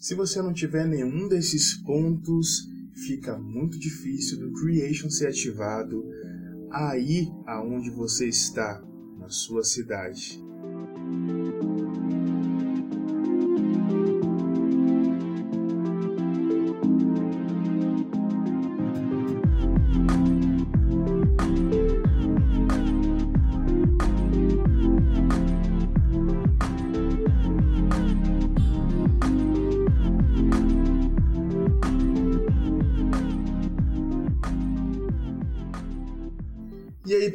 Se você não tiver nenhum desses pontos, fica muito difícil do creation ser ativado aí aonde você está, na sua cidade.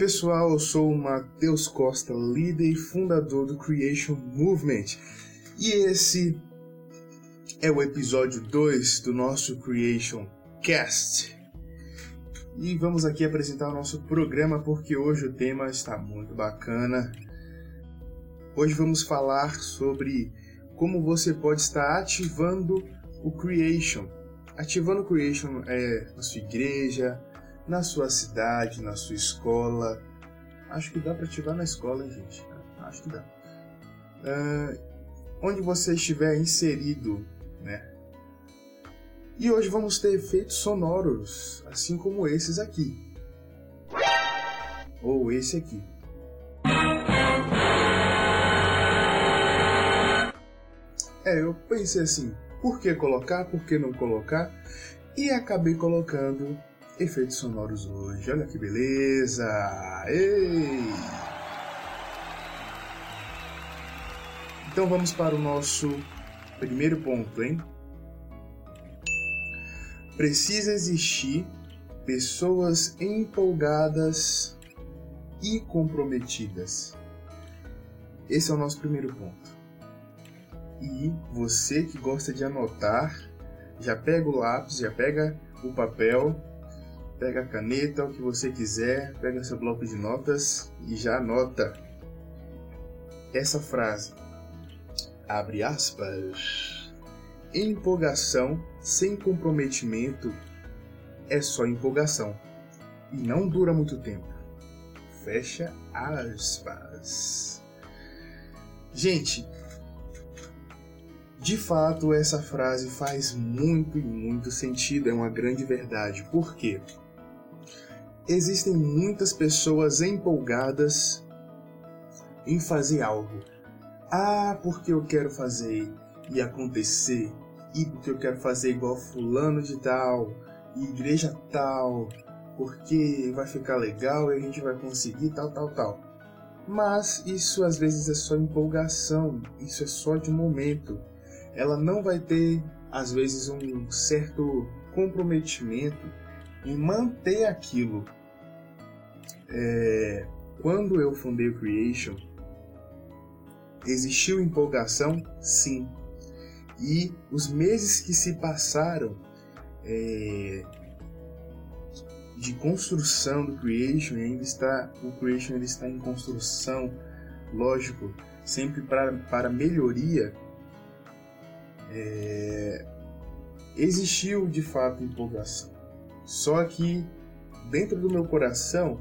Pessoal, eu sou o Matheus Costa, líder e fundador do Creation Movement. E esse é o episódio 2 do nosso Creation Cast. E vamos aqui apresentar o nosso programa porque hoje o tema está muito bacana. Hoje vamos falar sobre como você pode estar ativando o Creation. Ativando o Creation é, na sua igreja, na sua cidade, na sua escola. Acho que dá para ativar na escola, hein, gente? Acho que dá. Uh, onde você estiver inserido, né? E hoje vamos ter efeitos sonoros, assim como esses aqui. Ou esse aqui. É, eu pensei assim, por que colocar, por que não colocar? E acabei colocando efeitos sonoros hoje. Olha que beleza! Ei! Então vamos para o nosso primeiro ponto, hein? Precisa existir pessoas empolgadas e comprometidas. Esse é o nosso primeiro ponto. E você que gosta de anotar, já pega o lápis, já pega o papel pega a caneta, o que você quiser, pega seu bloco de notas e já anota essa frase. Abre aspas. Empolgação sem comprometimento é só empolgação e não dura muito tempo. Fecha aspas. Gente, de fato essa frase faz muito e muito sentido, é uma grande verdade. Por quê? Existem muitas pessoas empolgadas em fazer algo. Ah, porque eu quero fazer e acontecer, e porque eu quero fazer igual fulano de tal, e igreja tal, porque vai ficar legal e a gente vai conseguir tal, tal, tal. Mas isso às vezes é só empolgação, isso é só de momento. Ela não vai ter, às vezes, um certo comprometimento em manter aquilo. É, quando eu fundei o Creation, existiu empolgação? Sim. E os meses que se passaram é, de construção do Creation, ainda está o Creation ainda está em construção, lógico, sempre para, para melhoria. É, existiu de fato empolgação. Só que dentro do meu coração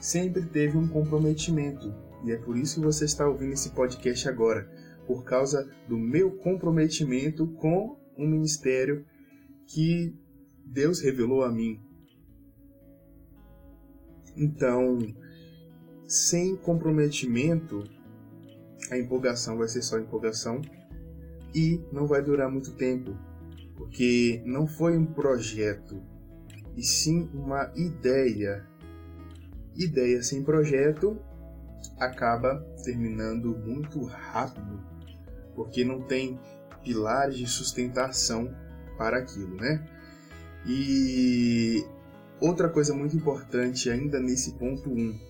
sempre teve um comprometimento. E é por isso que você está ouvindo esse podcast agora, por causa do meu comprometimento com um ministério que Deus revelou a mim. Então, sem comprometimento, a empolgação vai ser só empolgação e não vai durar muito tempo, porque não foi um projeto, e sim uma ideia. Ideia sem projeto acaba terminando muito rápido, porque não tem pilares de sustentação para aquilo, né? E outra coisa muito importante ainda nesse ponto 1. Um,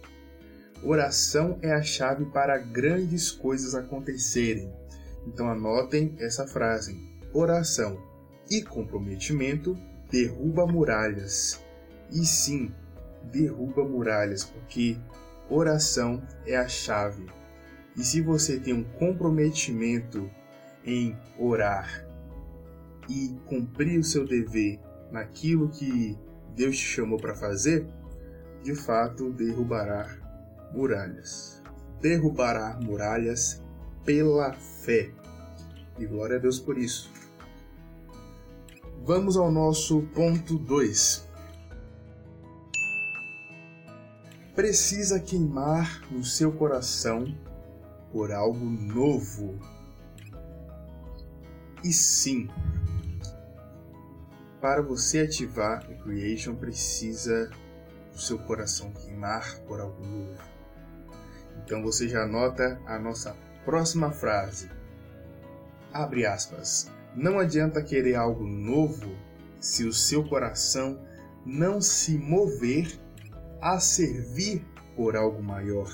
oração é a chave para grandes coisas acontecerem. Então anotem essa frase: oração e comprometimento derruba muralhas. E sim, derruba muralhas, porque oração é a chave. E se você tem um comprometimento em orar e cumprir o seu dever naquilo que Deus te chamou para fazer, de fato derrubará muralhas. Derrubará muralhas pela fé. E glória a Deus por isso. Vamos ao nosso ponto 2. Precisa queimar no seu coração por algo novo. E sim, para você ativar o Creation precisa o seu coração queimar por algo novo. Então você já nota a nossa próxima frase. Abre aspas. Não adianta querer algo novo se o seu coração não se mover a servir por algo maior.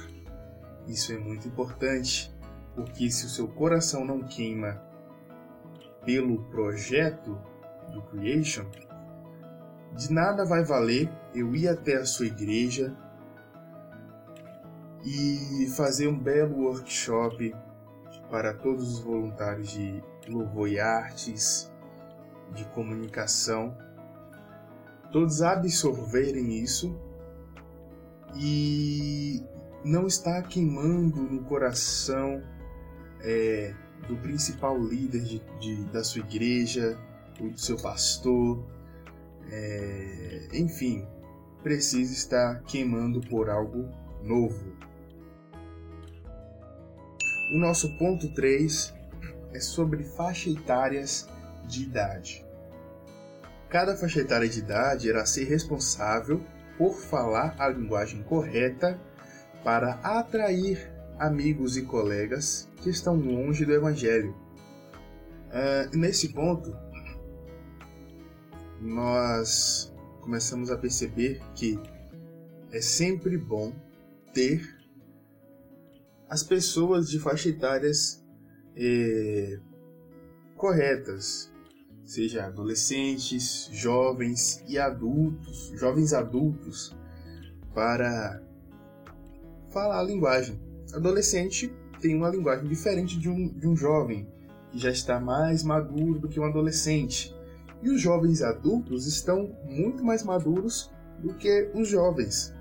Isso é muito importante, porque se o seu coração não queima pelo projeto do Creation, de nada vai valer eu ir até a sua igreja e fazer um belo workshop para todos os voluntários de louvor e artes, de comunicação, todos absorverem isso e não está queimando no coração é, do principal líder de, de, da sua igreja, do seu pastor, é, enfim, precisa estar queimando por algo novo. O nosso ponto 3 é sobre faixa etárias de idade. Cada faixa etária de idade irá ser responsável por falar a linguagem correta para atrair amigos e colegas que estão longe do Evangelho. Uh, nesse ponto, nós começamos a perceber que é sempre bom ter as pessoas de faixa etárias eh, corretas, seja adolescentes, jovens e adultos, jovens adultos, para falar a linguagem. Adolescente tem uma linguagem diferente de um, de um jovem, que já está mais maduro do que um adolescente. E os jovens adultos estão muito mais maduros do que os jovens.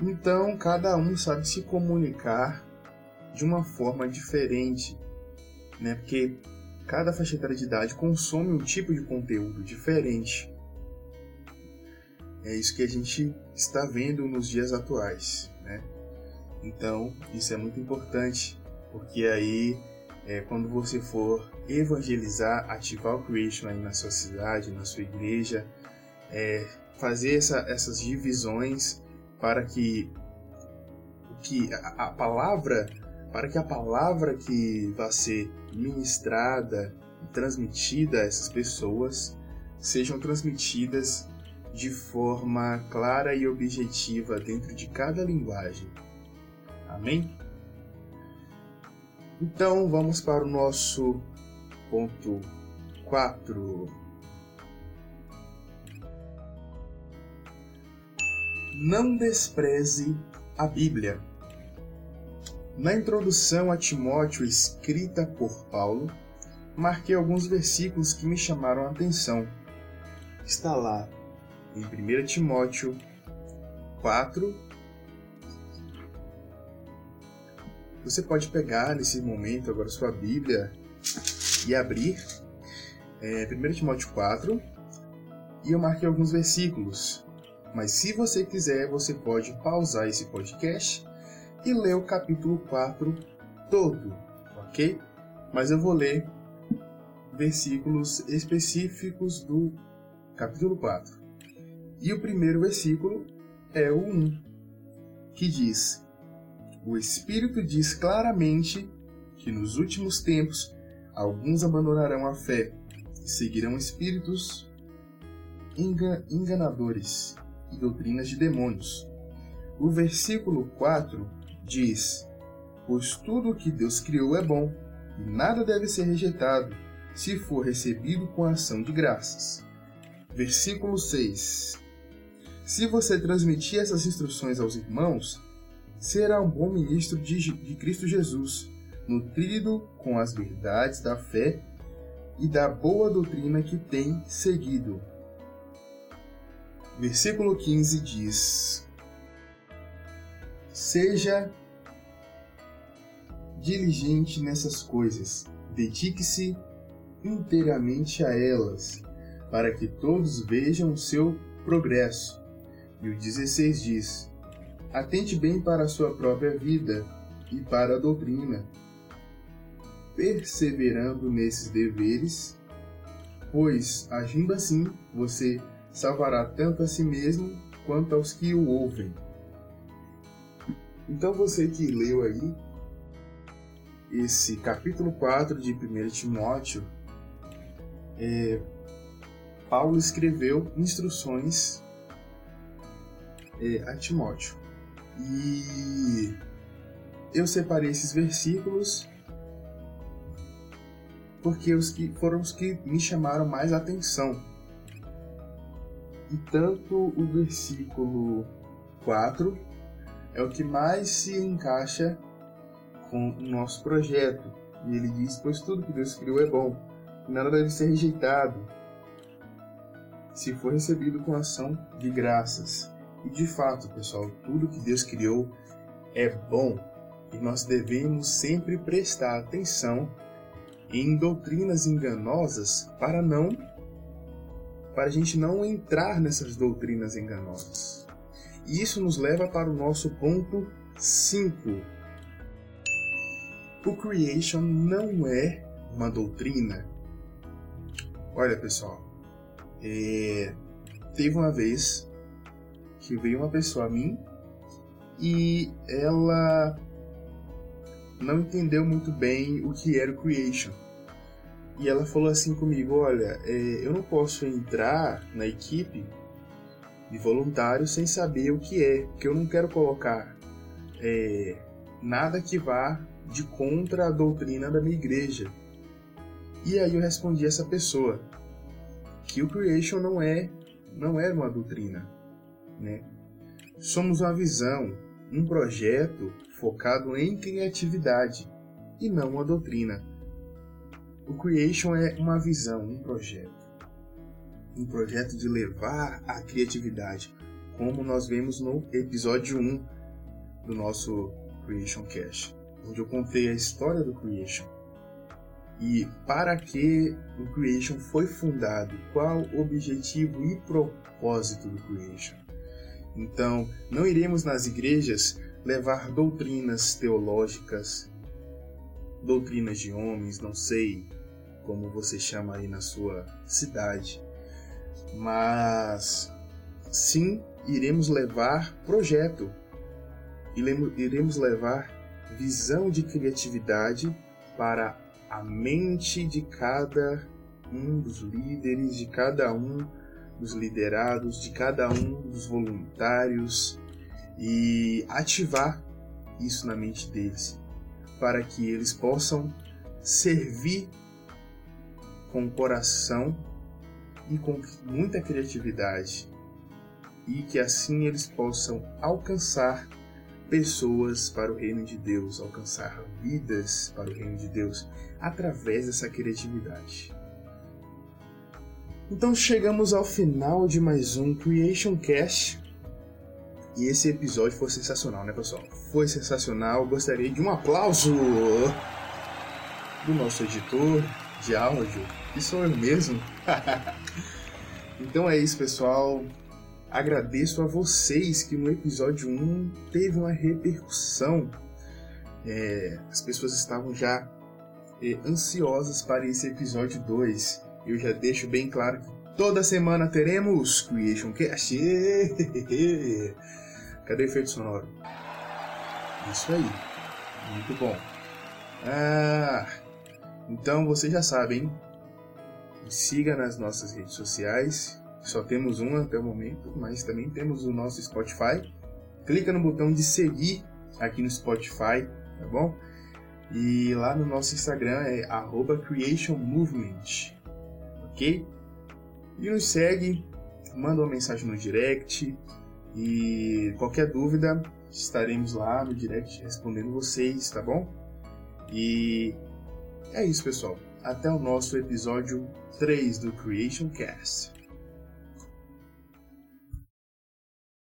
Então, cada um sabe se comunicar de uma forma diferente, né? Porque cada faixa etária de idade consome um tipo de conteúdo diferente. É isso que a gente está vendo nos dias atuais, né? Então, isso é muito importante, porque aí, é, quando você for evangelizar, ativar o Creation aí na sua cidade, na sua igreja, é, fazer essa, essas divisões para que, que a, a palavra para que a palavra que vai ser ministrada e transmitida a essas pessoas sejam transmitidas de forma clara e objetiva dentro de cada linguagem. Amém? Então vamos para o nosso ponto 4. Não despreze a Bíblia. Na introdução a Timóteo escrita por Paulo, marquei alguns versículos que me chamaram a atenção. Está lá em 1 Timóteo 4. Você pode pegar nesse momento agora sua Bíblia e abrir é, 1 Timóteo 4 e eu marquei alguns versículos. Mas se você quiser, você pode pausar esse podcast e ler o capítulo 4 todo, ok? Mas eu vou ler versículos específicos do capítulo 4. E o primeiro versículo é o 1, que diz: O Espírito diz claramente que nos últimos tempos alguns abandonarão a fé e seguirão espíritos enganadores e doutrinas de demônios. O versículo 4 diz: Pois tudo o que Deus criou é bom, e nada deve ser rejeitado, se for recebido com ação de graças. Versículo 6: Se você transmitir essas instruções aos irmãos, será um bom ministro de, de Cristo Jesus, nutrido com as verdades da fé e da boa doutrina que tem seguido. Versículo 15 diz: Seja diligente nessas coisas, dedique-se inteiramente a elas. para que todos vejam o seu progresso. E o 16 diz: Atente bem para a sua própria vida e para a doutrina, perseverando nesses deveres, pois, agindo assim, você salvará tanto a si mesmo quanto aos que o ouvem. Então você que leu aí esse capítulo 4 de 1 Timóteo, é, Paulo escreveu instruções é, a Timóteo. E eu separei esses versículos porque os que foram os que me chamaram mais atenção. E tanto o versículo 4 é o que mais se encaixa com o nosso projeto. E ele diz: Pois tudo que Deus criou é bom, nada deve ser rejeitado, se for recebido com ação de graças. E de fato, pessoal, tudo que Deus criou é bom e nós devemos sempre prestar atenção em doutrinas enganosas para não para a gente não entrar nessas doutrinas enganosas. E isso nos leva para o nosso ponto 5. O creation não é uma doutrina. Olha, pessoal, é... teve uma vez que veio uma pessoa a mim e ela não entendeu muito bem o que era o creation. E ela falou assim comigo: Olha, é, eu não posso entrar na equipe de voluntários sem saber o que é, porque eu não quero colocar é, nada que vá de contra a doutrina da minha igreja. E aí eu respondi essa pessoa que o creation não é não é uma doutrina, né? Somos uma visão, um projeto focado em criatividade e não uma doutrina. O Creation é uma visão, um projeto. Um projeto de levar a criatividade, como nós vemos no episódio 1 do nosso Creation Cash, onde eu contei a história do Creation e para que o Creation foi fundado, qual o objetivo e propósito do Creation. Então, não iremos nas igrejas levar doutrinas teológicas, doutrinas de homens, não sei como você chama aí na sua cidade, mas sim iremos levar projeto, iremos levar visão de criatividade para a mente de cada um dos líderes, de cada um dos liderados, de cada um dos voluntários e ativar isso na mente deles, para que eles possam servir com o coração e com muita criatividade, e que assim eles possam alcançar pessoas para o reino de Deus, alcançar vidas para o reino de Deus através dessa criatividade. Então chegamos ao final de mais um Creation Cast. E esse episódio foi sensacional, né, pessoal? Foi sensacional. Gostaria de um aplauso do nosso editor de áudio, que sou eu mesmo. então é isso, pessoal. Agradeço a vocês que no episódio 1 teve uma repercussão. É, as pessoas estavam já é, ansiosas para esse episódio 2. Eu já deixo bem claro que toda semana teremos Creation Cast. Cadê o efeito sonoro? Isso aí. Muito bom. Ah, então você já sabe, hein? siga nas nossas redes sociais. Só temos uma até o momento, mas também temos o nosso Spotify. Clica no botão de seguir aqui no Spotify, tá bom? E lá no nosso Instagram é @creationmovement, ok? E nos segue, manda uma mensagem no direct, e qualquer dúvida, estaremos lá no direct respondendo vocês, tá bom? E é isso, pessoal. Até o nosso episódio 3 do Creation Cast.